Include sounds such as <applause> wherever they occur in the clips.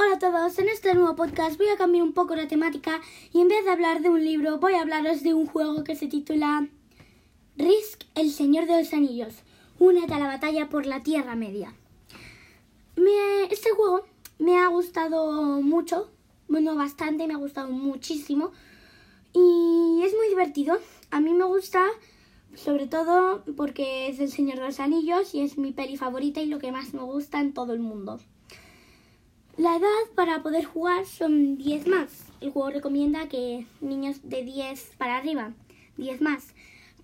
Hola a todos, en este nuevo podcast voy a cambiar un poco la temática y en vez de hablar de un libro voy a hablaros de un juego que se titula Risk, el Señor de los Anillos, únete a la batalla por la Tierra Media. este juego me ha gustado mucho, bueno, bastante, me ha gustado muchísimo y es muy divertido. A mí me gusta sobre todo porque es el Señor de los Anillos y es mi peli favorita y lo que más me gusta en todo el mundo. La edad para poder jugar son 10 más. El juego recomienda que niños de 10 para arriba, 10 más.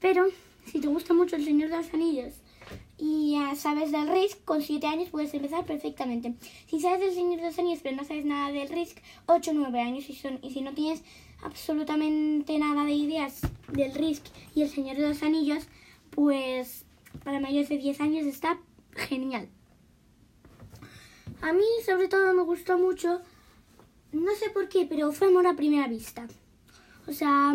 Pero si te gusta mucho el Señor de los Anillos y ya sabes del Risk, con 7 años puedes empezar perfectamente. Si sabes del Señor de los Anillos pero no sabes nada del Risk, 8 o 9 años. Y, y si no tienes absolutamente nada de ideas del Risk y el Señor de los Anillos, pues para mayores de 10 años está genial. A mí sobre todo me gustó mucho, no sé por qué, pero fue amor a primera vista. O sea,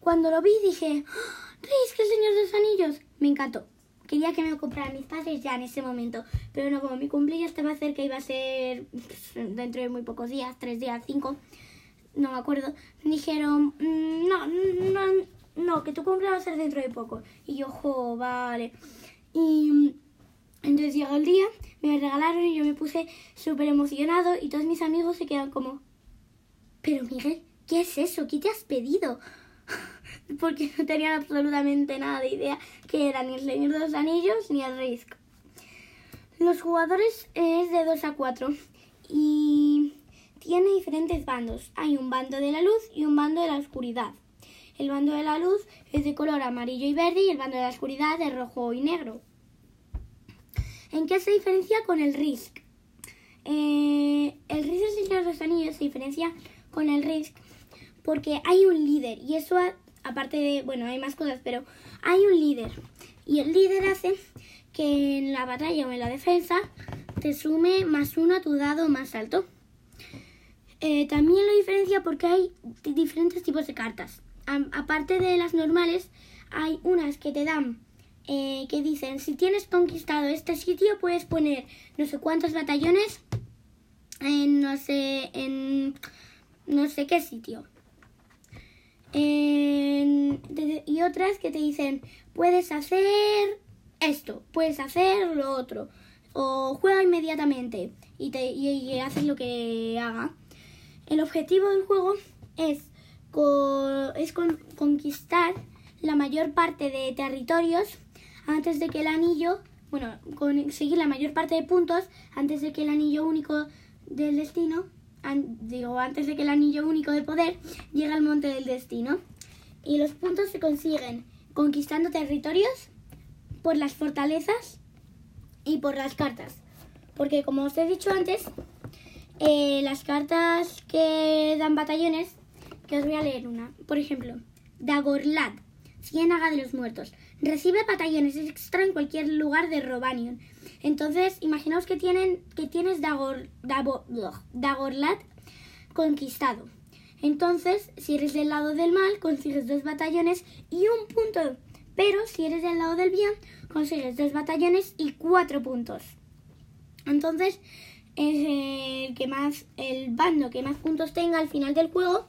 cuando lo vi dije, ¡Oh, que el Señor de los Anillos! Me encantó. Quería que me lo compraran mis padres ya en ese momento, pero no, como mi cumpleaños estaba cerca, iba a ser pues, dentro de muy pocos días, tres días, cinco, no me acuerdo, dijeron, mm, no, no, no, que tu cumpleaños va a ser dentro de poco. Y yo, jo, vale. Y entonces llegó el día, me regalaron y yo me puse súper emocionado y todos mis amigos se quedan como, pero Miguel, ¿qué es eso? ¿Qué te has pedido? <laughs> Porque no tenían absolutamente nada de idea que era ni el Señor de los Anillos ni el Risk. Los jugadores es de 2 a 4 y tiene diferentes bandos. Hay un bando de la luz y un bando de la oscuridad. El bando de la luz es de color amarillo y verde y el bando de la oscuridad es rojo y negro. ¿En qué se diferencia con el Risk? Eh, el Risk del Señor de los Anillos se diferencia con el Risk porque hay un líder y eso aparte de, bueno, hay más cosas, pero hay un líder y el líder hace que en la batalla o en la defensa te sume más uno a tu dado más alto. Eh, también lo diferencia porque hay diferentes tipos de cartas. aparte de las normales, hay unas que te dan eh, que dicen, si tienes conquistado este sitio, puedes poner no sé cuántos batallones en no sé, en no sé qué sitio. y otras que te dicen, puedes hacer esto, puedes hacer lo otro, o juega inmediatamente y, te, y, haces lo que haga. El objetivo del juego es, es conquistar la mayor parte de territorios antes de que el anillo, bueno, conseguir la mayor parte de puntos antes de que el anillo único del destino, digo, antes de que el anillo único de poder llegue al monte del destino. Y los puntos se consiguen conquistando territorios por las fortalezas y por las cartas. Porque como os he dicho antes, eh, las cartas que dan batallones, que os voy a leer una. Por ejemplo, Dagorlad, Ciénaga de los Muertos. Recibe batallones extra en cualquier lugar de Robanion. Entonces, imaginaos que, tienen, que tienes Dagor, Dagorlat conquistado. Entonces, si eres del lado del mal, consigues dos batallones y un punto. Pero si eres del lado del bien, consigues dos batallones y cuatro puntos. Entonces, es el que más, el bando que más puntos tenga al final del juego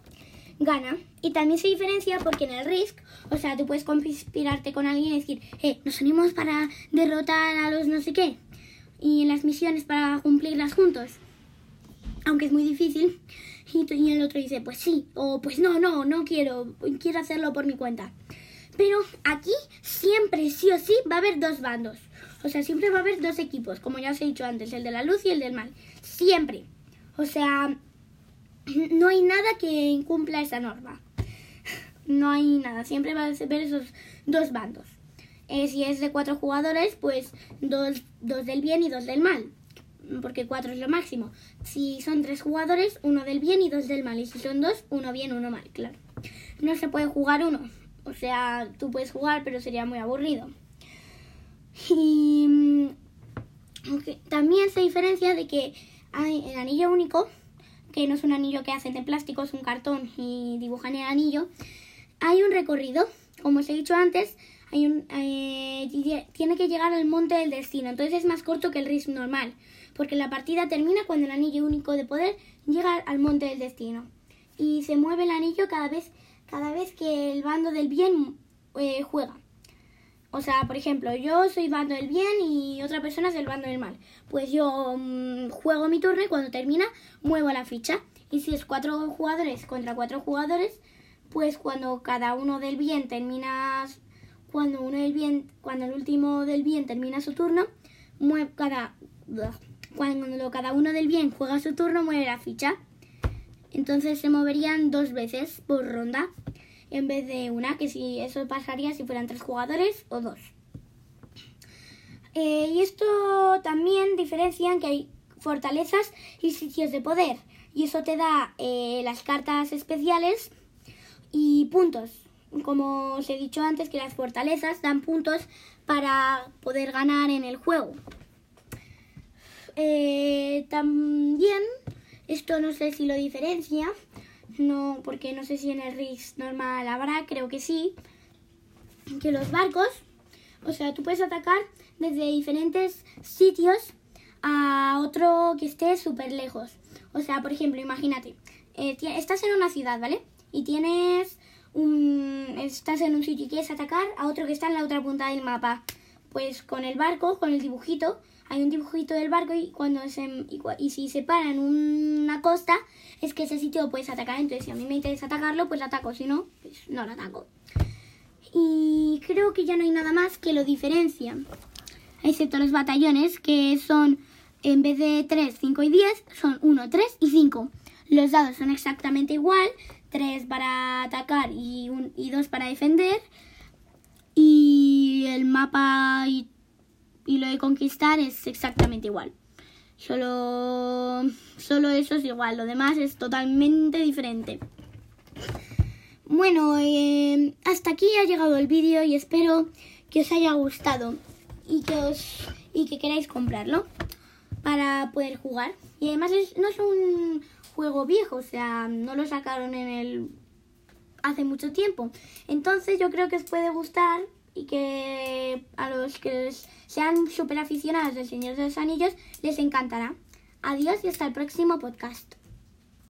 gana. Y también se diferencia porque en el Risk, o sea, tú puedes conspirarte con alguien y decir, eh, nos unimos para derrotar a los no sé qué. Y en las misiones para cumplirlas juntos. Aunque es muy difícil. Y, el otro dice, pues sí, o pues no, no, no quiero, quiero hacerlo por mi cuenta. Pero aquí siempre, sí o sí, va a haber dos bandos. O sea, siempre va a haber dos equipos, como ya os he dicho antes, el de la luz y el del mal. Siempre. O sea, <clears throat> no hay nada que incumpla esa norma. <clears throat> No hay nada, siempre va a ver esos dos bandos. Eh, si es de cuatro jugadores, pues dos, dos del bien y dos del mal, porque cuatro es lo máximo. Si son tres jugadores, uno del bien y dos del mal. Y si son dos, uno bien, uno mal, claro. No se puede jugar uno. O sea, tú puedes jugar, pero sería muy aburrido. Y mm, también se diferencia de que hay el anillo único que no es un anillo que hacen de plástico, es un cartón y dibujan el anillo, hay un recorrido, como os he dicho antes, hay un, eh, tiene que llegar al monte del destino, entonces es más corto que el RIS normal, porque la partida termina cuando el anillo único de poder llega al monte del destino. Y se mueve el anillo cada vez, cada vez que el bando del bien eh, juega. O sea, por ejemplo, yo soy bando del bien y otra persona es el bando del mal. Pues yo mm, juego mi turno y cuando termina muevo la ficha. Y si es cuatro jugadores contra cuatro jugadores, pues cuando cada uno del bien termina cuando uno del bien cuando el último del bien termina su turno mueve cada cuando cada uno del bien juega su turno mueve la ficha entonces se moverían dos veces por ronda en vez de una que si eso pasaría si fueran tres jugadores o dos eh, y esto también diferencian que hay fortalezas y sitios de poder y eso te da eh, las cartas especiales y puntos. Como os he dicho antes, que las fortalezas dan puntos para poder ganar en el juego. Eh, también, esto no sé si lo diferencia, no, porque no sé si en el RIS normal habrá, creo que sí, que los barcos, o sea, tú puedes atacar desde diferentes sitios a otro que esté súper lejos. O sea, por ejemplo, imagínate, eh, estás en una ciudad, ¿vale? Y tienes un... estás en un sitio y quieres atacar a otro que está en la otra punta del mapa. Pues con el barco, con el dibujito, hay un dibujito del barco y cuando se y, si se para en una costa es que ese sitio lo puedes atacar entonces si a mí me interesa atacarlo pues lo ataco si no pues no lo ataco y creo que ya no hay nada más que lo diferencia excepto los batallones que son en vez de 3, 5 y 10, son 1, 3 y 5. Los dados son exactamente igual, 3 para atacar y, 2 para defender. Y el mapa y, lo de conquistar es exactamente igual. Solo, solo eso es igual, lo demás es totalmente diferente. Bueno, eh, hasta aquí ha llegado el vídeo y espero que os haya gustado y que, os, y que queráis comprarlo para poder jugar. Y además no es un juego viejo, o sea, no lo sacaron en el hace mucho tiempo. Entonces yo creo que os puede gustar y que a los que sean súper aficionados del Señor de los Anillos les encantará. Adiós y hasta el próximo podcast.